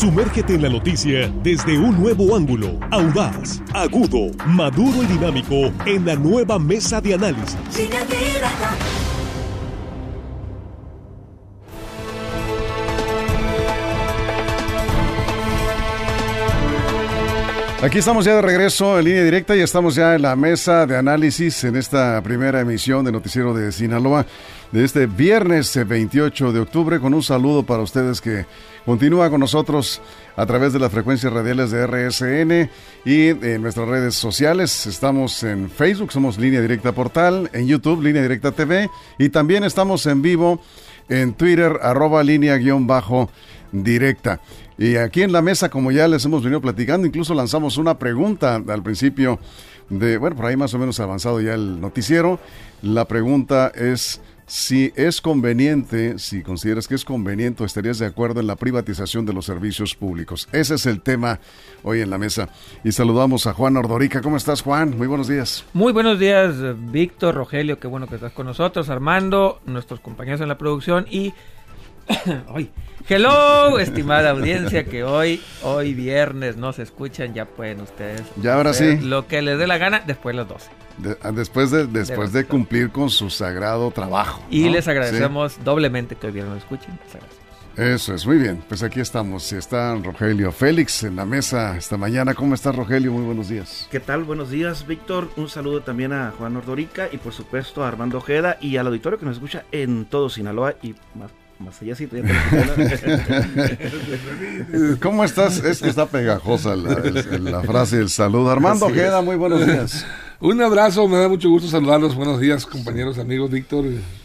Sumérgete en la noticia desde un nuevo ángulo, audaz, agudo, maduro y dinámico en la nueva mesa de análisis. Aquí estamos ya de regreso en línea directa y estamos ya en la mesa de análisis en esta primera emisión de Noticiero de Sinaloa de este viernes 28 de octubre con un saludo para ustedes que continúa con nosotros a través de las frecuencias radiales de RSN y en nuestras redes sociales. Estamos en Facebook, somos Línea Directa Portal, en YouTube, Línea Directa TV y también estamos en vivo en Twitter, arroba línea guion bajo directa. Y aquí en la mesa, como ya les hemos venido platicando, incluso lanzamos una pregunta al principio de, bueno, por ahí más o menos avanzado ya el noticiero. La pregunta es si es conveniente, si consideras que es conveniente estarías de acuerdo en la privatización de los servicios públicos. Ese es el tema hoy en la mesa. Y saludamos a Juan Ordorica. ¿Cómo estás, Juan? Muy buenos días. Muy buenos días, Víctor, Rogelio, qué bueno que estás con nosotros, Armando, nuestros compañeros en la producción y hello, estimada audiencia, que hoy, hoy viernes no se escuchan, ya pueden ustedes. Ya ahora sí. Lo que les dé la gana después de las 12. Ah, después de, después de, cumplir con su sagrado trabajo. Y les agradecemos doblemente que hoy viernes nos escuchen. Eso es, muy bien. Pues aquí estamos. Está Rogelio Félix en la mesa esta mañana. ¿Cómo estás, Rogelio? Muy buenos días. ¿Qué tal? Buenos días, Víctor. Un saludo también a Juan Ordorica y, por supuesto, a Armando Ojeda y al auditorio que nos escucha en todo Sinaloa y más más allá sí, ¿Cómo estás? Es que está pegajosa la, frase del saludo. Armando queda muy buenos días. Un abrazo, me da mucho gusto saludarlos. Buenos días, compañeros, amigos, Víctor,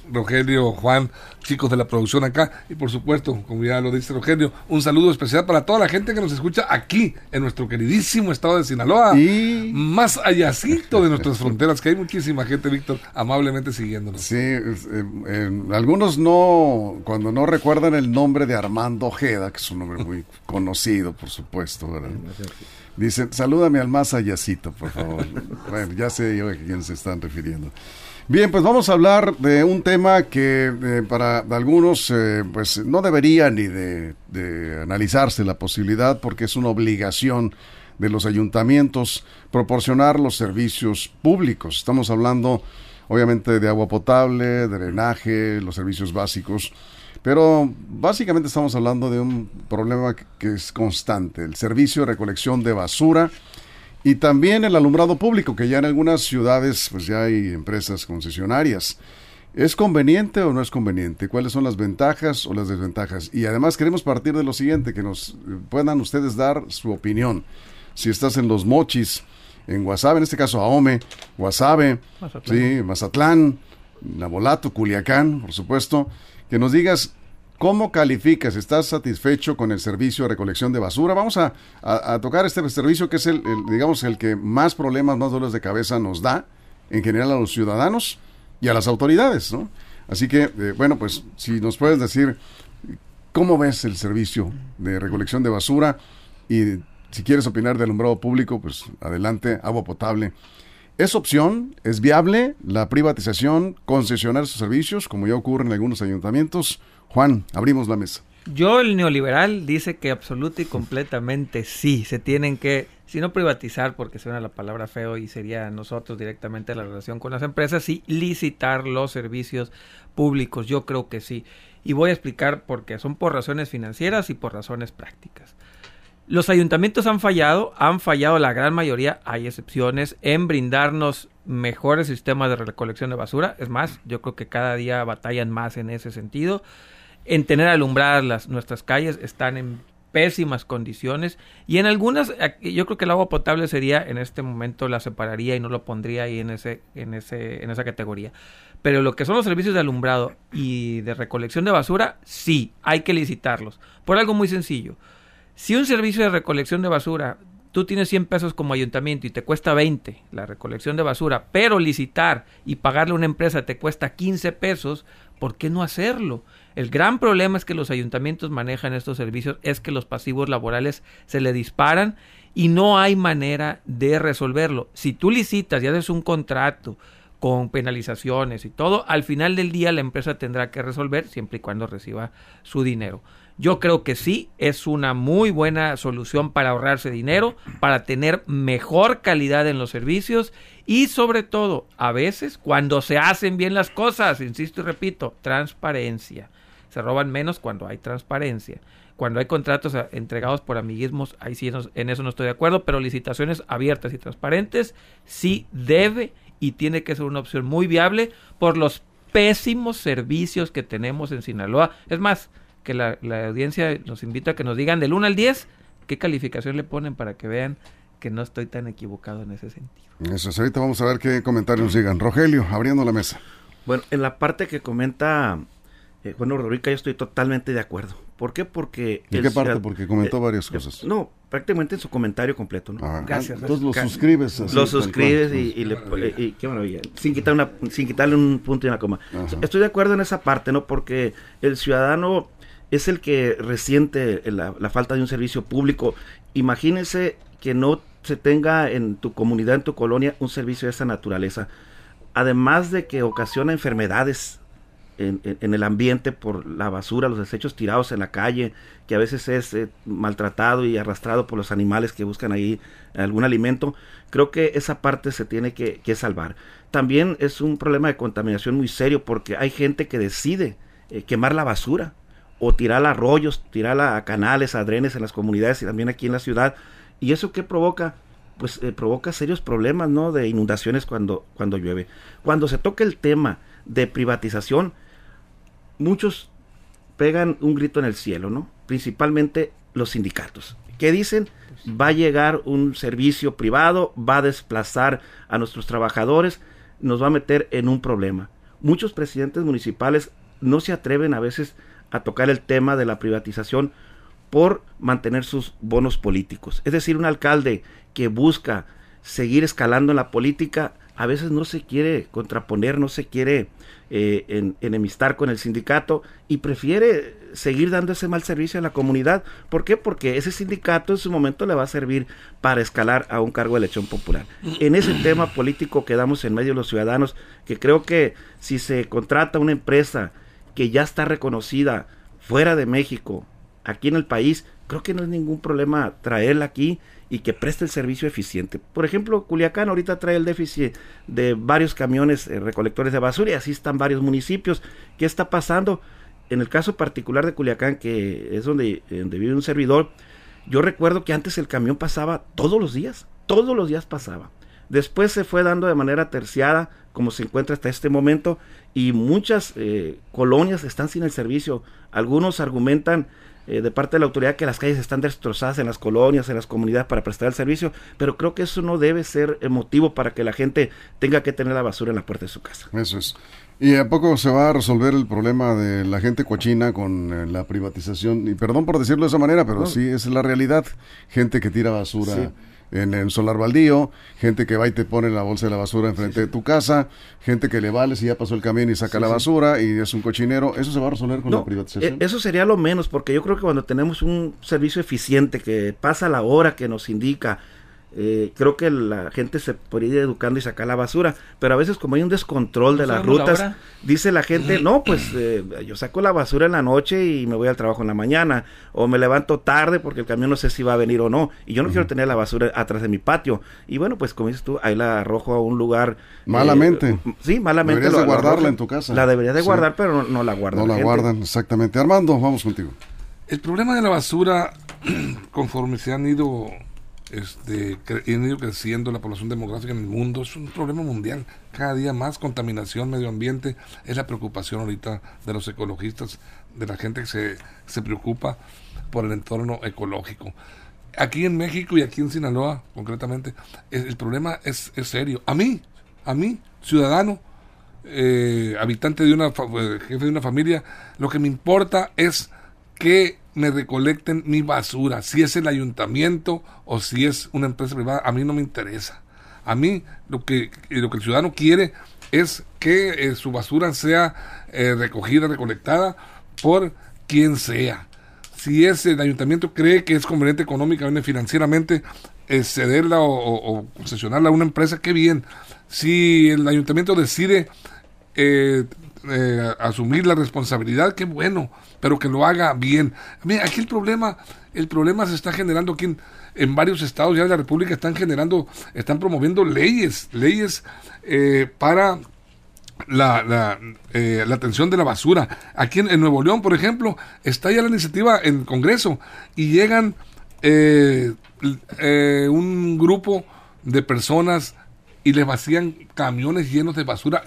Rogelio, Juan, chicos de la producción acá. Y por supuesto, como ya lo dice Rogelio, un saludo especial para toda la gente que nos escucha aquí, en nuestro queridísimo estado de Sinaloa. Y más allácito de nuestras fronteras, que hay muchísima gente, Víctor, amablemente siguiéndonos. Sí, algunos no, cuando no recuerdan el nombre de Armando Ojeda, que es un nombre muy conocido, por supuesto, ¿verdad? Dicen, salúdame al más allácito, por favor. bueno, ya sé yo a quién se están refiriendo. Bien, pues vamos a hablar de un tema que eh, para algunos eh, pues no debería ni de, de, analizarse la posibilidad porque es una obligación de los ayuntamientos proporcionar los servicios públicos. Estamos hablando obviamente de agua potable, drenaje, los servicios básicos pero básicamente estamos hablando de un problema que es constante, el servicio de recolección de basura y también el alumbrado público, que ya en algunas ciudades pues ya hay empresas concesionarias. ¿Es conveniente o no es conveniente? ¿Cuáles son las ventajas o las desventajas? Y además queremos partir de lo siguiente, que nos puedan ustedes dar su opinión. Si estás en Los Mochis, en Guasave, en este caso Ahome, Guasave, Mazatlán. sí, Mazatlán, Nabolato, Culiacán, por supuesto, que nos digas cómo calificas, estás satisfecho con el servicio de recolección de basura. Vamos a, tocar este servicio que es el, digamos, el que más problemas, más dolores de cabeza nos da en general a los ciudadanos y a las autoridades, ¿no? Así que, eh, bueno, pues si nos puedes decir cómo ves el servicio de recolección de basura y si quieres opinar del alumbrado público, pues adelante, agua potable. ¿Es opción? ¿Es viable la privatización, concesionar sus servicios, como ya ocurre en algunos ayuntamientos? Juan, abrimos la mesa. Yo, el neoliberal, dice que absoluta y completamente sí. Se tienen que, si no privatizar, porque suena la palabra feo y sería nosotros directamente la relación con las empresas, sí licitar los servicios públicos. Yo creo que sí. Y voy a explicar por qué. Son por razones financieras y por razones prácticas. Los ayuntamientos han fallado, han fallado la gran mayoría, hay excepciones, en brindarnos mejores sistemas de recolección de basura. Es más, yo creo que cada día batallan más en ese sentido. En tener alumbradas nuestras calles están en pésimas condiciones y en algunas yo creo que el agua potable sería en este momento la separaría y no lo pondría ahí en ese en ese en esa categoría pero lo que son los servicios de alumbrado y de recolección de basura sí hay que licitarlos por algo muy sencillo si un servicio de recolección de basura, tú tienes 100 pesos como ayuntamiento y te cuesta 20 la recolección de basura, pero licitar y pagarle a una empresa te cuesta 15 pesos, ¿por qué no hacerlo? El gran problema es que los ayuntamientos manejan estos servicios, es que los pasivos laborales se le disparan y no hay manera de resolverlo. Si tú licitas y haces un contrato con penalizaciones y todo, al final del día la empresa tendrá que resolver siempre y cuando reciba su dinero. Yo creo que sí, es una muy buena solución para ahorrarse dinero, para tener mejor calidad en los servicios y sobre todo, a veces, cuando se hacen bien las cosas, insisto y repito, transparencia. Se roban menos cuando hay transparencia. Cuando hay contratos eh, entregados por amiguismos, ahí sí en eso no estoy de acuerdo, pero licitaciones abiertas y transparentes sí debe y tiene que ser una opción muy viable por los pésimos servicios que tenemos en Sinaloa. Es más, que la, audiencia nos invita a que nos digan del 1 al 10 qué calificación le ponen para que vean que no estoy tan equivocado en ese sentido. Eso es, ahorita vamos a ver qué comentarios llegan. Rogelio, abriendo la mesa. Bueno, en la parte que comenta eh, Juan Ordorica yo estoy totalmente de acuerdo. ¿Por qué? Porque... ¿En qué parte? Porque comentó eh, varias cosas. no, prácticamente en su comentario completo. ¿no? Ah, gracias. Entonces lo suscribes. lo suscribes y, le, y, qué maravilla. Sin, quitar una, sin quitarle un punto y una coma. Estoy de acuerdo en esa parte, ¿no? Porque el ciudadano es el que resiente la, la falta de un servicio público. Imagínense que no se tenga en tu comunidad, en tu colonia, un servicio de esa naturaleza. Además de que ocasiona enfermedades en, el ambiente por la basura, los desechos tirados en la calle, que a veces es eh, maltratado y arrastrado por los animales que buscan ahí algún alimento. Creo que esa parte se tiene que, salvar. También es un problema de contaminación muy serio porque hay gente que decide eh, quemar la basura o tirar a arroyos, tirar a canales, a drenes en las comunidades y también aquí en la ciudad. ¿Y eso qué provoca? Pues eh, provoca serios problemas, ¿no? De inundaciones cuando, cuando llueve. Cuando se toca el tema de privatización, muchos pegan un grito en el cielo, ¿no? Principalmente los sindicatos, que dicen va a llegar un servicio privado, va a desplazar a nuestros trabajadores, nos va a meter en un problema. Muchos presidentes municipales no se atreven a veces a tocar el tema de la privatización por mantener sus bonos políticos. Es decir, un alcalde que busca seguir escalando en la política a veces no se quiere contraponer, no se quiere eh, enemistar con el sindicato y prefiere seguir dando ese mal servicio a la comunidad. ¿Por qué? Porque ese sindicato en su momento le va a servir para escalar a un cargo de elección popular. En ese tema político quedamos en medio de los ciudadanos, que creo que si se contrata una empresa que ya está reconocida fuera de México, aquí en el país, creo que no es ningún problema traerla aquí y que preste el servicio eficiente. Por ejemplo, Culiacán ahorita trae el déficit de varios camiones eh, recolectores de basura y así están varios municipios. ¿Qué está pasando? En el caso particular de Culiacán, que es donde, donde vive un servidor, yo recuerdo que antes el camión pasaba todos los días, todos los días pasaba. Después se fue dando de manera terciada, como se encuentra hasta este momento, y muchas eh, colonias están sin el servicio. Algunos argumentan eh, de parte de la autoridad que las calles están destrozadas en las colonias, en las comunidades para prestar el servicio, pero creo que eso no debe ser motivo para que la gente tenga que tener la basura en la puerta de su casa. Eso es. ¿Y a poco se va a resolver el problema de la gente cochina con eh, la privatización? Y perdón por decirlo de esa manera, pero sí es la realidad. Gente que tira basura en el solar baldío, gente que va y te pone la bolsa de la basura enfrente de tu casa, gente que le vale si ya pasó el camión y saca la basura y es un cochinero, ¿eso se va a resolver con la privatización? E, eso sería lo menos, porque yo creo que cuando tenemos un servicio eficiente que pasa la hora que nos indica, eh, creo que la gente se podría ir educando y sacar la basura, pero a veces como hay un descontrol de las rutas, dice la gente, no, pues eh, yo saco la basura en la noche y me voy al trabajo en la mañana, o me levanto tarde porque el camión no sé si va a venir o no, y yo no quiero tener la basura atrás de mi patio, y bueno, pues como dices tú, ahí la arrojo a un lugar... Eh, malamente. sí, malamente. Deberías de guardarla en tu casa. La debería de guardar, pero no, la guardan. No la, guardan, exactamente. Armando, vamos contigo. El problema de la basura, conforme se han ido este, han creciendo la población demográfica en el mundo, es un problema mundial. Cada día más contaminación, medio ambiente, es la preocupación ahorita de los ecologistas, de la gente que se, se preocupa por el entorno ecológico. Aquí en México y aquí en Sinaloa, concretamente, el, problema es, es, serio. A mí, a mí, ciudadano, eh, habitante de una, eh, jefe de una familia, lo que me importa es que me recolecten mi basura, si es el ayuntamiento o si es una empresa privada, a mí no me interesa. A mí lo que, lo que el ciudadano quiere es que eh, su basura sea eh, recogida, recolectada por quien sea. Si es el ayuntamiento cree que es conveniente económicamente, financieramente, eh, cederla o, concesionarla a una empresa, qué bien. Si el ayuntamiento decide eh, asumir la responsabilidad, qué bueno, pero que lo haga bien. Mira, aquí el problema, el problema se está generando aquí en, varios estados ya de la República, están generando, están promoviendo leyes, leyes eh, para la, la, eh, la, atención de la basura. Aquí en, Nuevo León, por ejemplo, está ya la iniciativa en Congreso y llegan eh, eh, un grupo de personas y le vacían camiones llenos de basura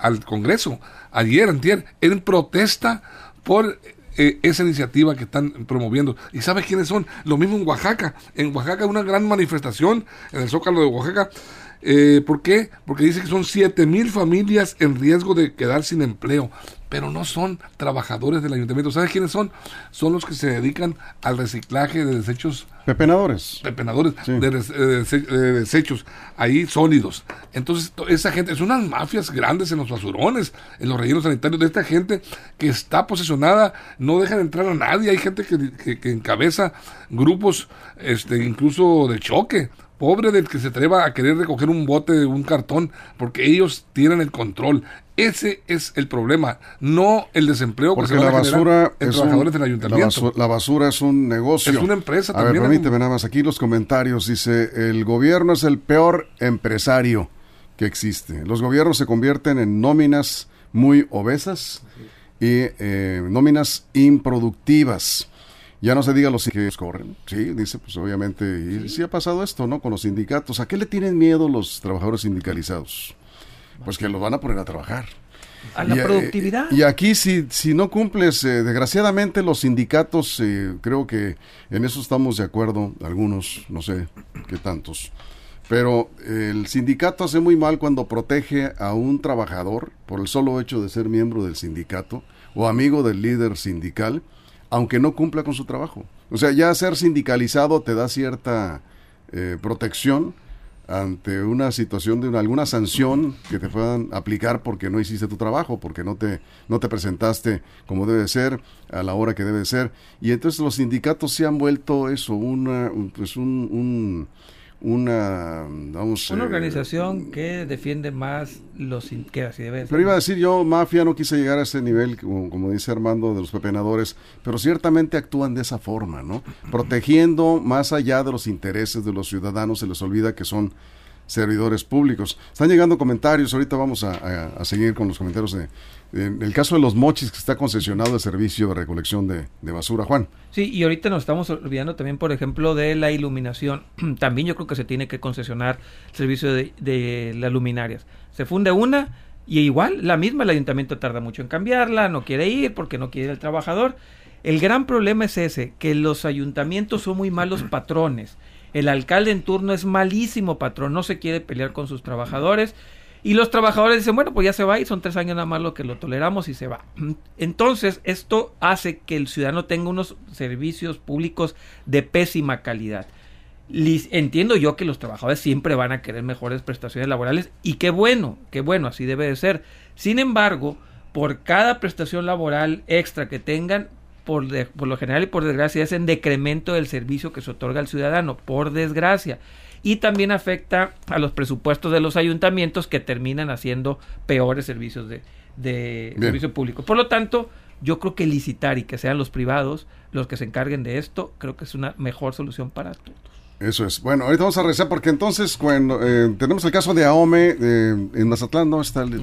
al, Congreso. Ayer, antier, en protesta por esa iniciativa que están promoviendo. ¿Y sabes quiénes son? Lo mismo en Oaxaca. En Oaxaca una gran manifestación en el Zócalo de Oaxaca eh, ¿Por qué? Porque dice que son 7 mil familias en riesgo de quedar sin empleo, pero no son trabajadores del ayuntamiento. ¿Sabes quiénes son? Son los que se dedican al reciclaje de desechos. Pepenadores. Pepenadores de, desechos, ahí sólidos. Entonces, esa gente, es unas mafias grandes en los basurones, en los rellenos sanitarios de esta gente que está posesionada, no dejan entrar a nadie. Hay gente que, que encabeza grupos, este, incluso de choque Pobre del que se atreva a querer recoger un bote, un cartón, porque ellos tienen el control. Ese es el problema, no el desempleo porque la basura es trabajadores del ayuntamiento. La basura, es un negocio. Es una empresa a Ver, permíteme nada más aquí los comentarios. Dice, el gobierno es el peor empresario que existe. Los gobiernos se convierten en nóminas muy obesas y eh, nóminas improductivas. Ya no se diga los que corren. Sí, dice, pues obviamente, y sí. ha pasado esto, ¿no? Con los sindicatos. ¿A qué le tienen miedo los trabajadores sindicalizados? Pues que los van a poner a trabajar. A la eh, productividad. Y, aquí, si, si no cumples, eh, desgraciadamente los sindicatos, eh, creo que en eso estamos de acuerdo, algunos, no sé qué tantos. Pero el sindicato hace muy mal cuando protege a un trabajador por el solo hecho de ser miembro del sindicato o amigo del líder sindical aunque no cumpla con su trabajo. O sea, ya ser sindicalizado te da cierta eh, protección ante una situación de una, alguna sanción que te puedan aplicar porque no hiciste tu trabajo, porque no te, no te presentaste como debe ser, a la hora que debe ser. Y entonces los sindicatos se han vuelto eso, una, pues un una vamos una eh, organización que defiende más los que así debe pero iba a decir yo mafia no quise llegar a ese nivel como, dice Armando de los pepenadores pero ciertamente actúan de esa forma no protegiendo más allá de los intereses de los ciudadanos se les olvida que son servidores públicos. Están llegando comentarios, ahorita vamos a, seguir con los comentarios de, el caso de los mochis que está concesionado el servicio de recolección de, basura, Juan. Sí, y ahorita nos estamos olvidando también, por ejemplo, de la iluminación. también yo creo que se tiene que concesionar el servicio de, de las luminarias. Se funde una y igual la misma el ayuntamiento tarda mucho en cambiarla, no quiere ir porque no quiere el trabajador. El gran problema es ese, que los ayuntamientos son muy malos patrones. El alcalde en turno es malísimo patrón, no se quiere pelear con sus trabajadores. Y los trabajadores dicen, bueno, pues ya se va y son tres años nada más lo que lo toleramos y se va. Entonces, esto hace que el ciudadano tenga unos servicios públicos de pésima calidad. Entiendo yo que los trabajadores siempre van a querer mejores prestaciones laborales y qué bueno, qué bueno, así debe de ser. Sin embargo, por cada prestación laboral extra que tengan, por, por lo general y por desgracia, es en decremento del servicio que se otorga al ciudadano, por desgracia. Y también afecta a los presupuestos de los ayuntamientos que terminan haciendo peores servicios de, de servicio público. Por lo tanto, yo creo que licitar y que sean los privados los que se encarguen de esto, creo que es una mejor solución para todos. Eso es. Bueno, ahorita vamos a rezar porque entonces cuando eh, tenemos el caso de AOME eh, en Mazatlán, ¿no? Está el,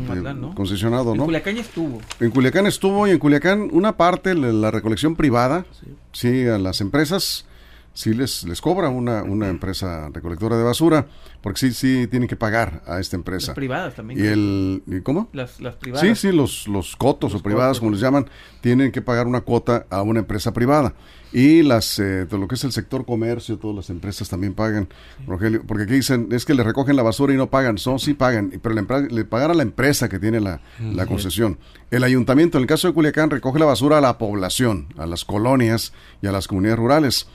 concesionado, ¿no? En Culiacán estuvo. En Culiacán estuvo y en Culiacán una parte, la, recolección privada, sí. a las empresas sí les, les cobra una, una empresa recolectora de basura, porque sí, sí tienen que pagar a esta empresa. Las privadas también. ¿Y el, cómo? Las, las privadas. Sí, sí, los, los cotos o privadas, como les llaman, tienen que pagar una cuota a una empresa privada. Y las, eh, lo que es el sector comercio, todas las empresas también pagan, Rogelio, porque aquí dicen, es que le recogen la basura y no pagan, son sí pagan, pero le, le pagan a la empresa que tiene la, la concesión. El ayuntamiento, en el caso de Culiacán, recoge la basura a la población, a las colonias y a las comunidades rurales.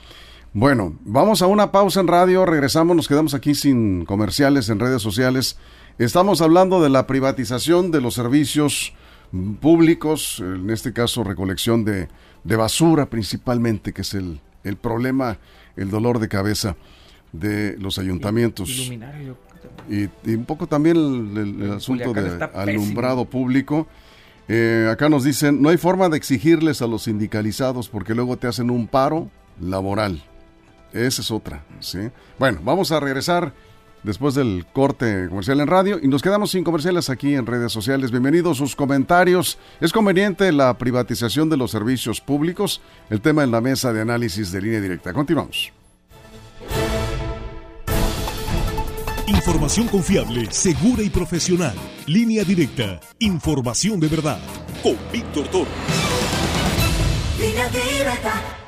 Bueno, vamos a una pausa en radio, regresamos, nos quedamos aquí sin comerciales en redes sociales. Estamos hablando de la privatización de los servicios públicos, en este caso recolección de, basura principalmente, que es el, el, problema, el dolor de cabeza de los ayuntamientos. Y, un poco también el, asunto de alumbrado público. Eh, acá nos dicen, no hay forma de exigirles a los sindicalizados porque luego te hacen un paro laboral. Esa es otra, ¿sí? Bueno, vamos a regresar después del corte comercial en radio y nos quedamos sin comerciales aquí en redes sociales. Bienvenidos sus comentarios. ¿Es conveniente la privatización de los servicios públicos? El tema en la mesa de análisis de línea directa. Continuamos. Información confiable, segura y profesional. Línea directa. Información de verdad. Con Víctor Toro. Línea directa.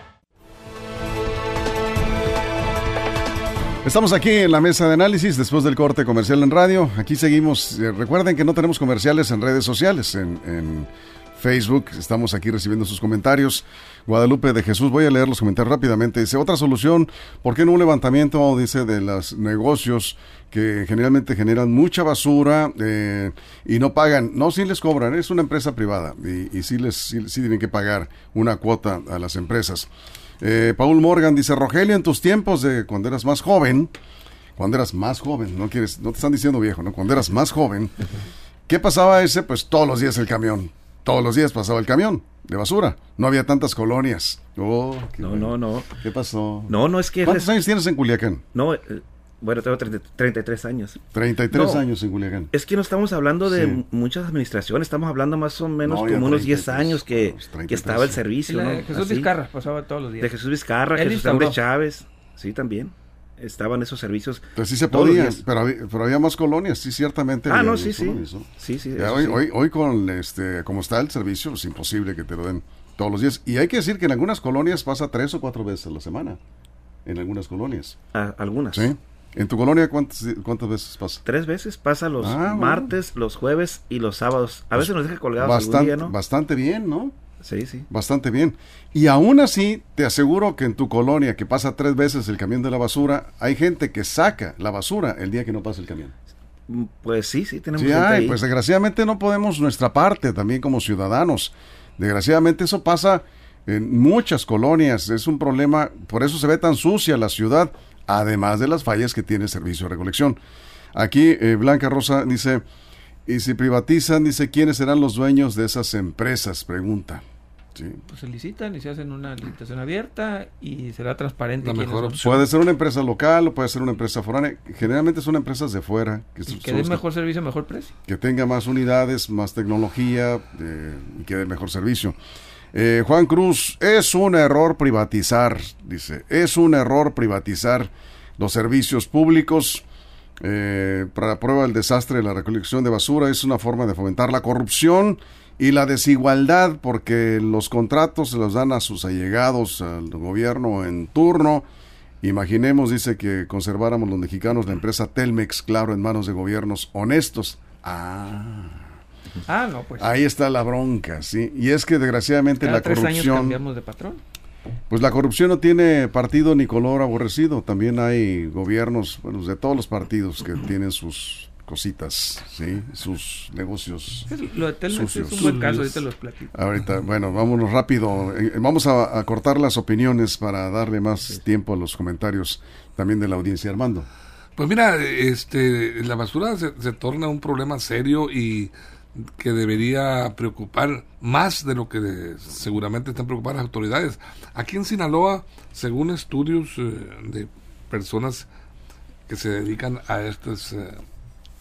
Estamos aquí en la mesa de análisis después del corte comercial en radio. Aquí seguimos. Eh, recuerden que no tenemos comerciales en redes sociales, en, Facebook. Estamos aquí recibiendo sus comentarios. Guadalupe de Jesús, voy a leer los comentarios rápidamente. Dice, otra solución, ¿por qué no un levantamiento, dice, de los negocios que generalmente generan mucha basura eh, y no pagan? No, sí les cobran, es una empresa privada y, y sí, les, sí tienen que pagar una cuota a las empresas. Eh, Paul Morgan dice, Rogelio, en tus tiempos de cuando eras más joven, cuando eras más joven, no quieres, no te están diciendo viejo, ¿no? Cuando eras más joven, ¿qué pasaba ese? Pues todos los días el camión, todos los días pasaba el camión de basura. No había tantas colonias. Oh, no, no, no. ¿Qué pasó? No, no es que... ¿Cuántos años tienes en Culiacán? No, eh, bueno, tengo 33 años. 33 años en Culiacán. Es que no estamos hablando de muchas administraciones, estamos hablando más o menos como unos 10 años que, que estaba el servicio. De Jesús Vizcarra pasaba todos los días. De Jesús Vizcarra, Jesús Andrés Chávez, sí, también. Estaban esos servicios. Pues sí se podía, pero había, pero había más colonias, sí, ciertamente. Ah, no, sí, sí. Sí, sí. hoy, Hoy, hoy, con este, como está el servicio, es imposible que te lo den todos los días. Y hay que decir que en algunas colonias pasa tres o cuatro veces a la semana. En algunas colonias. Ah, algunas. Sí. ¿En tu colonia cuántas, cuántas veces pasa? Tres veces, pasa los ah, martes, los jueves y los sábados. A veces nos deja colgados bastante, algún día, ¿no? Bastante bien, ¿no? Sí, sí. Bastante bien. Y aún así, te aseguro que en tu colonia, que pasa tres veces el camión de la basura, hay gente que saca la basura el día que no pasa el camión. Mm, pues sí, sí, tenemos sí, hay, Pues desgraciadamente no podemos nuestra parte también como ciudadanos. Desgraciadamente eso pasa en muchas colonias. Es un problema, por eso se ve tan sucia la ciudad además de las fallas que tiene el servicio de recolección. Aquí eh, Blanca Rosa dice, y si privatizan, dice, ¿quiénes serán los dueños de esas empresas? Pregunta. Pues se licitan y se hacen una licitación abierta y será transparente. La mejor opción. Puede ser una empresa local o puede ser una empresa foránea. Generalmente son empresas de fuera. Que, y que den mejor servicio, mejor precio. Que tenga más unidades, más tecnología eh, y que dé mejor servicio. Eh, Juan Cruz, es un error privatizar, dice, es un error privatizar los servicios públicos. Eh, para prueba del desastre de la recolección de basura es una forma de fomentar la corrupción y la desigualdad porque los contratos se los dan a sus allegados al gobierno en turno. Imaginemos, dice, que conserváramos los mexicanos la empresa Telmex, claro, en manos de gobiernos honestos. Ah. Ah, no, pues. Ahí está la bronca, sí. Y es que desgraciadamente la tres corrupción. Años cambiamos de patrón. Pues la corrupción no tiene partido ni color aborrecido. También hay gobiernos, bueno, de todos los partidos que tienen sus cositas, ¿sí? Sus negocios. lo de Telmex es un buen caso, ahorita los platico. Ahorita, bueno, vámonos rápido. Eh, vamos a, cortar las opiniones para darle más tiempo a los comentarios también de la audiencia. Armando. Pues mira, este, la basura se, se torna un problema serio y que debería preocupar más de lo que seguramente están preocupadas las autoridades. Aquí en Sinaloa, según estudios eh, de personas que se dedican a esta eh,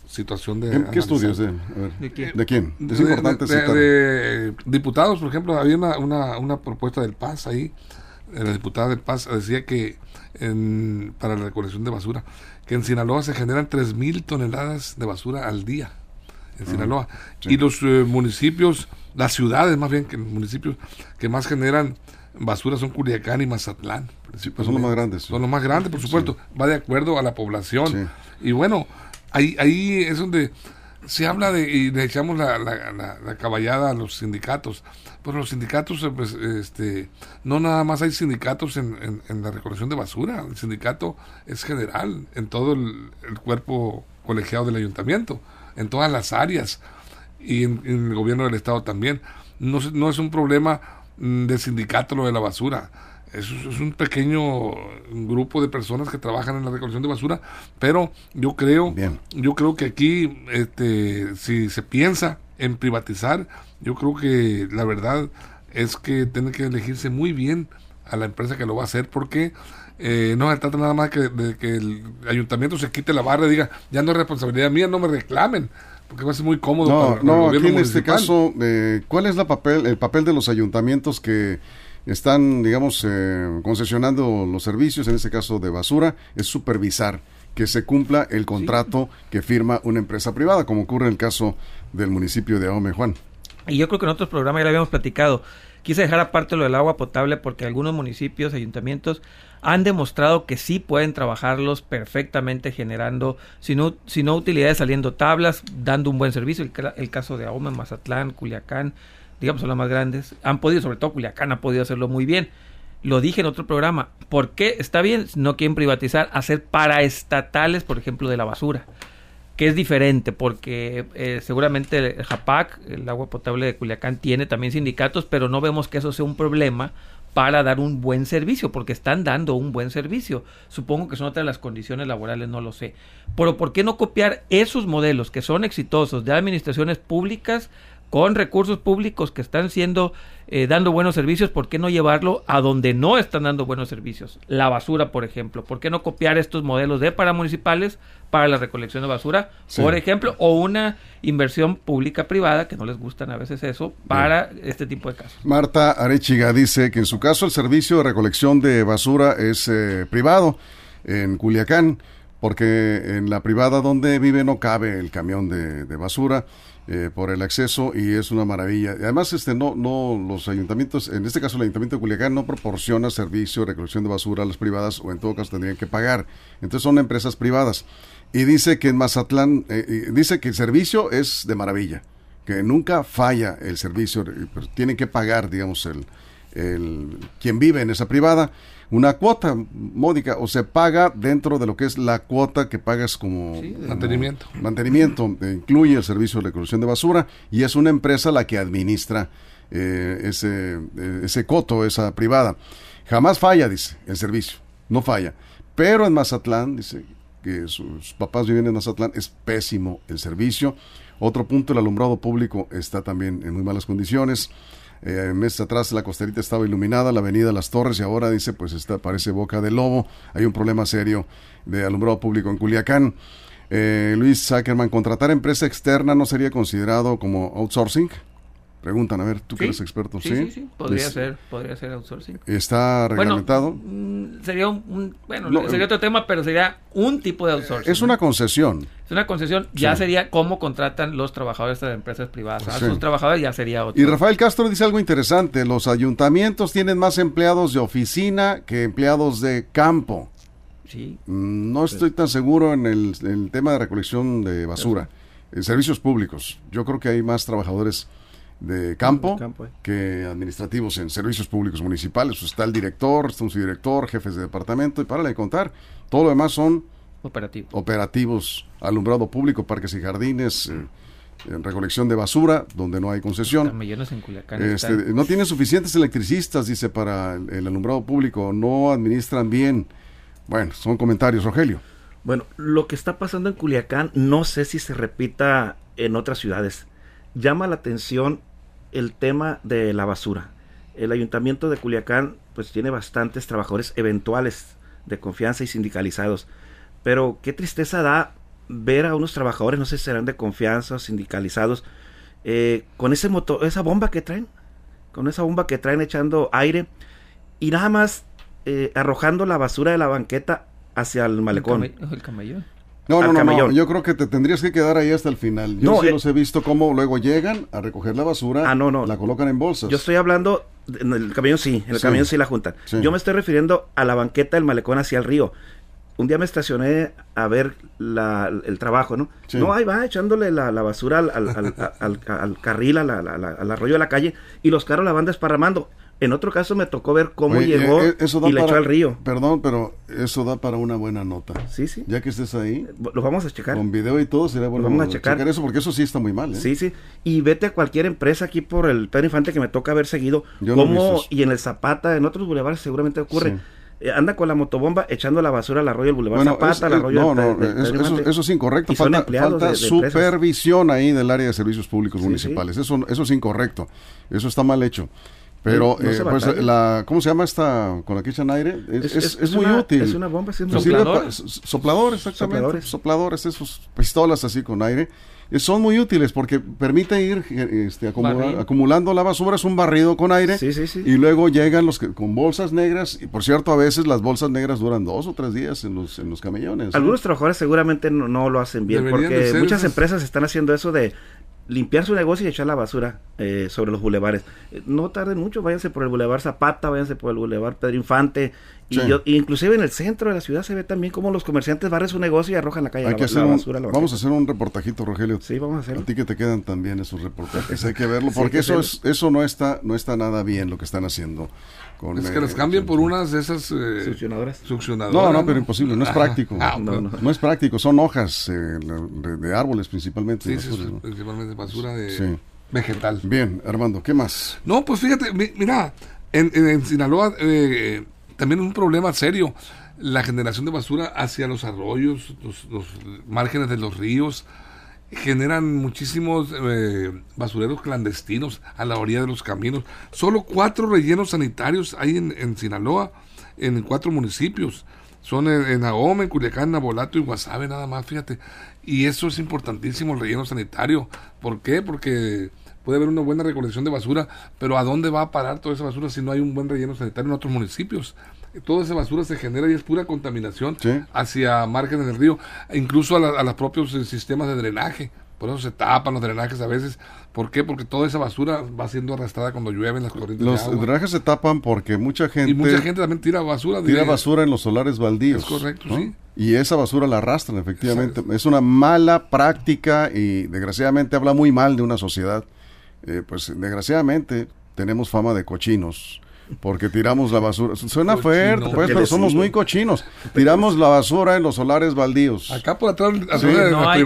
situación de... ¿Qué, estudios? De, ¿De, quién? Es importante de, diputados, por ejemplo, había una, una, una propuesta del Paz ahí, la diputada del Paz decía que en, para la recolección de basura, que en Sinaloa se generan 3.000 toneladas de basura al día en Sinaloa. Y los eh, municipios, las ciudades más bien que los municipios que más generan basura son Culiacán y Mazatlán. Pues son los más grandes. Son los más grandes, por supuesto. Va de acuerdo a la población. Y bueno, ahí, ahí es donde se habla de, y le echamos la, la, caballada a los sindicatos. Pero los sindicatos, eh, pues, este, no nada más hay sindicatos en, en, la recolección de basura. El sindicato es general en todo el cuerpo colegiado del ayuntamiento en todas las áreas y en, el gobierno del Estado también. No, no es un problema mm, de sindicato lo de la basura. Es, es, un pequeño grupo de personas que trabajan en la recolección de basura, pero yo creo, yo creo que aquí, este, si se piensa en privatizar, yo creo que la verdad es que tiene que elegirse muy bien a la empresa que lo va a hacer porque eh, no se trata nada más que de que el ayuntamiento se quite la barra y diga, ya no es responsabilidad mía, no me reclamen, porque va a ser muy cómodo. No, para, no, aquí en este caso, eh, ¿cuál es la papel, el papel de los ayuntamientos que están, digamos, eh, concesionando los servicios, en este caso de basura, es supervisar que se cumpla el contrato que firma una empresa privada, como ocurre en el caso del municipio de Ahome, Juan. Y yo creo que en otros programas ya lo habíamos platicado. Quise dejar aparte lo del agua potable porque algunos municipios, ayuntamientos, han demostrado que sí pueden trabajarlos perfectamente generando, si no, utilidades saliendo tablas, dando un buen servicio. El, caso de Ahome, Mazatlán, Culiacán, digamos son las más grandes, han podido, sobre todo Culiacán ha podido hacerlo muy bien. Lo dije en otro programa. ¿Por qué? Está bien, no quieren privatizar, hacer paraestatales, por ejemplo, de la basura que es diferente porque eh, seguramente el JAPAC, el agua potable de Culiacán, tiene también sindicatos, pero no vemos que eso sea un problema para dar un buen servicio, porque están dando un buen servicio. Supongo que son otras las condiciones laborales, no lo sé. Pero ¿por qué no copiar esos modelos que son exitosos de administraciones públicas con recursos públicos que están siendo eh, dando buenos servicios, ¿por qué no llevarlo a donde no están dando buenos servicios? La basura, por ejemplo. ¿Por qué no copiar estos modelos de paramunicipales para la recolección de basura, por ejemplo, o una inversión pública privada, que no les gustan a veces eso, para este tipo de casos? Marta Arechiga dice que en su caso el servicio de recolección de basura es eh, privado en Culiacán, porque en la privada donde vive no cabe el camión de, de basura eh, por el acceso y es una maravilla. Además, este no, no, los ayuntamientos, en este caso el ayuntamiento de Culiacán no proporciona servicio de recolección de basura a las privadas o en todo caso tendrían que pagar. Entonces son empresas privadas. Y dice que en Mazatlán, eh, dice que el servicio es de maravilla, que nunca falla el servicio, pero tienen que pagar, digamos, el, el quien vive en esa privada una cuota módica o se paga dentro de lo que es la cuota que pagas como, mantenimiento. Mantenimiento, eh, incluye el servicio de recolección de basura y es una empresa la que administra eh, ese, eh, ese coto, esa privada. Jamás falla, dice, el servicio, no falla. Pero en Mazatlán, dice que sus papás viven en Mazatlán, es pésimo el servicio. Otro punto, el alumbrado público está también en muy malas condiciones. Eh, meses atrás la costerita estaba iluminada, la avenida Las Torres, y ahora dice, pues está, parece boca de lobo. Hay un problema serio de alumbrado público en Culiacán. Eh, Luis Zuckerman, ¿contratar empresa externa no sería considerado como outsourcing? Preguntan, a ver, tú que eres experto, ¿sí? Sí, sí, podría ser, podría ser outsourcing. ¿Está reglamentado? Mm, sería un, bueno, sería otro tema, pero sería un tipo de outsourcing. Es una concesión. Es una concesión, ya sería cómo contratan los trabajadores de empresas privadas. A sus trabajadores ya sería otro. Y Rafael Castro dice algo interesante, los ayuntamientos tienen más empleados de oficina que empleados de campo. Sí. Mm, no estoy tan seguro en el, en el tema de recolección de basura. En servicios públicos, yo creo que hay más trabajadores de campo, eh. que administrativos en servicios públicos municipales. Pues está el director, está un subdirector, jefes de departamento y para de contar. Todo lo demás son operativos, operativos alumbrado público, parques y jardines, eh, en recolección de basura, donde no hay concesión. Este, no tienen suficientes electricistas, dice, para el, alumbrado público, no administran bien. Bueno, son comentarios, Rogelio. Bueno, lo que está pasando en Culiacán, no sé si se repita en otras ciudades. Llama la atención el tema de la basura. El ayuntamiento de Culiacán pues tiene bastantes trabajadores eventuales de confianza y sindicalizados. Pero qué tristeza da ver a unos trabajadores, no sé si serán de confianza o sindicalizados, eh, con ese motor, esa bomba que traen, con esa bomba que traen echando aire y nada más eh, arrojando la basura de la banqueta hacia el malecón. El, camellón. No, no, no, yo creo que te tendrías que quedar ahí hasta el final. Yo sí eh, los he visto cómo luego llegan a recoger la basura, ah, no, no. la colocan en bolsas. Yo estoy hablando, en el camión sí, en el camión sí la juntan. Yo me estoy refiriendo a la banqueta del malecón hacia el río. Un día me estacioné a ver el trabajo, ¿no? No, ahí va echándole la, basura al, al, carril, al arroyo de la calle, y los carros la van desparramando. En otro caso me tocó ver cómo llegó eh, y le echó al río. Perdón, pero eso da para una buena nota. Sí, sí. Ya que estés ahí. Lo vamos a checar. Con video y todo sería bueno. vamos a checar. eso porque eso sí está muy mal. ¿eh? Sí, sí. Y vete a cualquier empresa aquí por el Pedro Infante que me toca haber seguido. Cómo, y en el Zapata, en otros bulevares seguramente ocurre. eh, anda con la motobomba echando la basura al arroyo del Boulevard Zapata, al arroyo No, no, eso, eso, es incorrecto. Falta, falta supervisión ahí del área de servicios públicos municipales. Eso, eso es incorrecto. Eso está mal hecho. Pero, eh, pues, la, ¿cómo se llama esta con la que echan aire? Es, es, es, muy útil. Es una bomba, es un soplador. soplador, exactamente. Sopladores. Sopladores, esos pistolas así con aire. Eh, son muy útiles porque permite ir este, acumulando la basura, es un barrido con aire sí, sí, sí. y luego llegan los que, con bolsas negras y por cierto a veces las bolsas negras duran dos o tres días en los, en los camellones. Algunos trabajadores seguramente no, lo hacen bien porque muchas empresas están haciendo eso de limpiar su negocio y echar la basura eh, sobre los bulevares. Eh, no tarden mucho, váyanse por el bulevar Zapata, váyanse por el bulevar Pedro Infante. Y yo, inclusive en el centro de la ciudad se ve también cómo los comerciantes barren su negocio y arrojan la calle la, basura. vamos a hacer un reportajito, Rogelio. Sí, vamos a hacerlo. A ti que te quedan también esos reportajes, hay que verlo, porque eso es eso no está no está nada bien lo que están haciendo es que las cambien por unas de esas eh, succionadoras. No, no, pero imposible, no es práctico. Ah, no, es práctico, son hojas eh, de, árboles principalmente. Sí, principalmente basura de vegetal. Bien, Armando, ¿qué más? No, pues fíjate, mira, en, Sinaloa eh, también un problema serio, la generación de basura hacia los arroyos, los márgenes de los ríos, generan muchísimos eh, basureros clandestinos a la orilla de los caminos. Solo cuatro rellenos sanitarios hay en, Sinaloa, en cuatro municipios. Son en, en Ahome, en Culiacán, Nabolato y Guasave nada más, fíjate. Y eso es importantísimo, el relleno sanitario. ¿Por qué? Porque puede haber una buena recolección de basura, pero ¿a dónde va a parar toda esa basura si no hay un buen relleno sanitario en otros municipios? Toda esa basura se genera y es pura contaminación hacia márgenes del río, incluso a, los propios eh, sistemas de drenaje. Por eso se tapan los drenajes a veces. ¿Por qué? Porque toda esa basura va siendo arrastrada cuando llueven las corrientes los de agua. drenajes se tapan porque mucha gente... Y mucha gente también tira basura. Tira basura en los solares baldíos. Es correcto, sí. Y esa basura la arrastran, efectivamente. Es una mala práctica y desgraciadamente habla muy mal de una sociedad. Eh, pues desgraciadamente tenemos fama de cochinos porque tiramos la basura. Suena fuerte, pues, pero somos muy cochinos. Tiramos la basura en los solares baldíos. Acá por atrás, no hay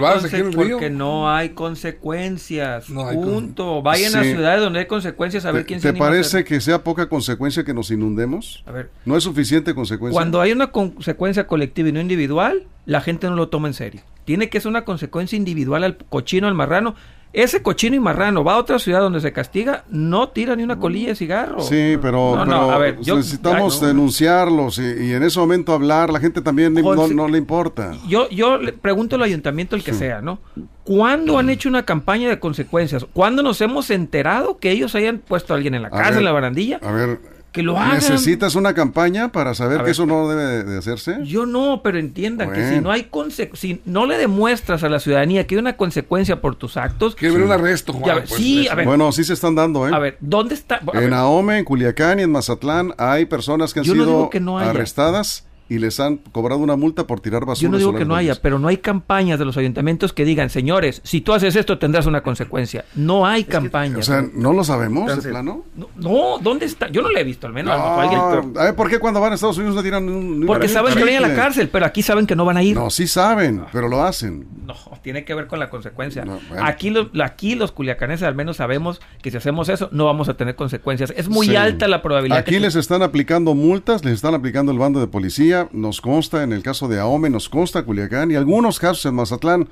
porque no hay consecuencias. punto. Vayan a ciudades donde hay consecuencias a ver quién se ¿Te parece que sea poca consecuencia que nos inundemos? A ver. ¿No es suficiente consecuencia? Cuando hay una consecuencia colectiva y no individual, la gente no lo toma en serio. Tiene que ser una consecuencia individual al cochino, al marrano ese cochino y marrano va a otra ciudad donde se castiga, no tira ni una colilla de cigarro. Sí, pero, necesitamos denunciarlos y, en ese momento hablar, la gente también no, le importa. Yo, yo le pregunto al ayuntamiento, el que sea, ¿no? ¿Cuándo han hecho una campaña de consecuencias? ¿Cuándo nos hemos enterado que ellos hayan puesto a alguien en la casa, en la barandilla? A ver, que lo hagan. ¿Necesitas una campaña para saber que eso no debe de hacerse? Yo no, pero entiendan que si no hay si no le demuestras a la ciudadanía que hay una consecuencia por tus actos. Que ver un arresto, Juan. Pues, sí, a ver. Bueno, sí se están dando, ¿eh? A ver, ¿dónde está? en Ahome, en Culiacán y en Mazatlán hay personas que han sido arrestadas y les han cobrado una multa por tirar basura. Yo no digo que no haya, pero no hay campañas de los ayuntamientos que digan, señores, si tú haces esto tendrás una consecuencia. No hay campañas. o sea, ¿no lo sabemos de plano? No, ¿dónde está? Yo no lo he visto, al menos. a ver, ¿por qué cuando van a Estados Unidos no tiran un... Porque saben que van a la cárcel, pero aquí saben que no van a ir. No, sí saben, pero lo hacen. No, tiene que ver con la consecuencia. aquí, los, aquí los culiacaneses al menos sabemos que si hacemos eso no vamos a tener consecuencias. Es muy alta la probabilidad. Aquí les están aplicando multas, les están aplicando el bando de policía, nos consta en el caso de Ahome, nos consta Culiacán y algunos casos en Mazatlán,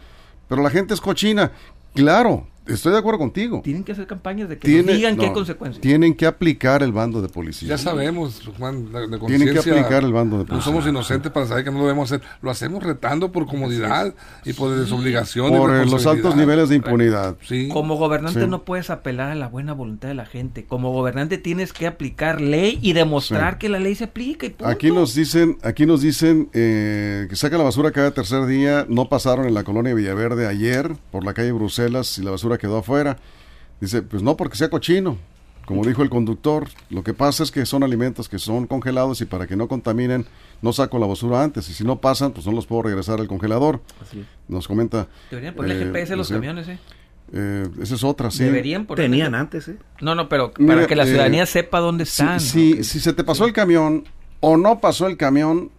pero la gente es cochina. Claro, Estoy de acuerdo contigo. Tienen que hacer campañas de que digan qué consecuencias. Tienen que aplicar el bando de policía. Ya sabemos, Juan, Tienen que aplicar el bando de policía. No somos inocentes para saber que no lo debemos hacer. Lo hacemos retando por comodidad y por desobligación. Por los altos niveles de impunidad. Como gobernante no puedes apelar a la buena voluntad de la gente. Como gobernante tienes que aplicar ley y demostrar que la ley se aplica. Y Aquí nos dicen, aquí nos dicen eh, que saca la basura cada tercer día. No pasaron en la colonia Villaverde ayer por la calle Bruselas y la basura quedó afuera. Dice, pues no porque sea cochino, como dijo el conductor, lo que pasa es que son alimentos que son congelados y para que no contaminen, no saco la basura antes. Y si no pasan, pues no los puedo regresar al congelador. Nos comenta. Deberían ponerle GPS a los camiones, ¿eh? ¿eh? esa es otra, sí. Deberían Tenían antes, ¿eh? No, no, pero para que la ciudadanía eh, sepa dónde están. Si, si, se te pasó el camión o no pasó el camión,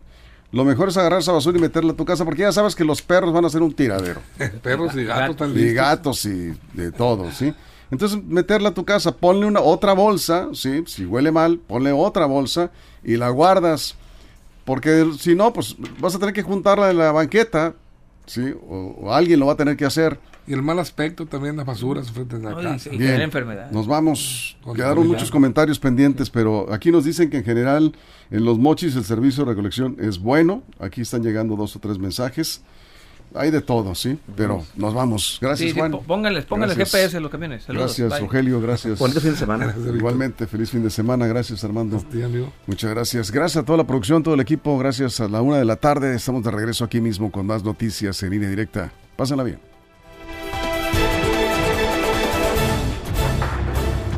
lo mejor es agarrar esa basura y meterla a tu casa porque ya sabes que los perros van a ser un tiradero. perros y gatos también. Y gatos y de todo, ¿sí? Entonces, meterla a tu casa, ponle una otra bolsa, ¿sí? Si huele mal, ponle otra bolsa y la guardas. porque si no, pues vas a tener que juntarla en la banqueta, ¿sí? O, alguien lo va a tener que hacer. Y el mal aspecto también, las basuras frente a la casa. Y, Bien, enfermedad. Nos vamos. Quedaron muchos comentarios pendientes, pero aquí nos dicen que en general en los mochis el servicio de recolección es bueno. Aquí están llegando dos o tres mensajes. Hay de todo, sí, pero nos vamos. Gracias, Juan. pónganles, pónganles GPS en los camiones. gracias, Rogelio, gracias. Buen fin de semana. Igualmente, feliz fin de semana. Gracias, Armando. amigo. Muchas gracias. Gracias a toda la producción, todo el equipo. Gracias a la una de la tarde. Estamos de regreso aquí mismo con más noticias en línea directa. Pásenla bien.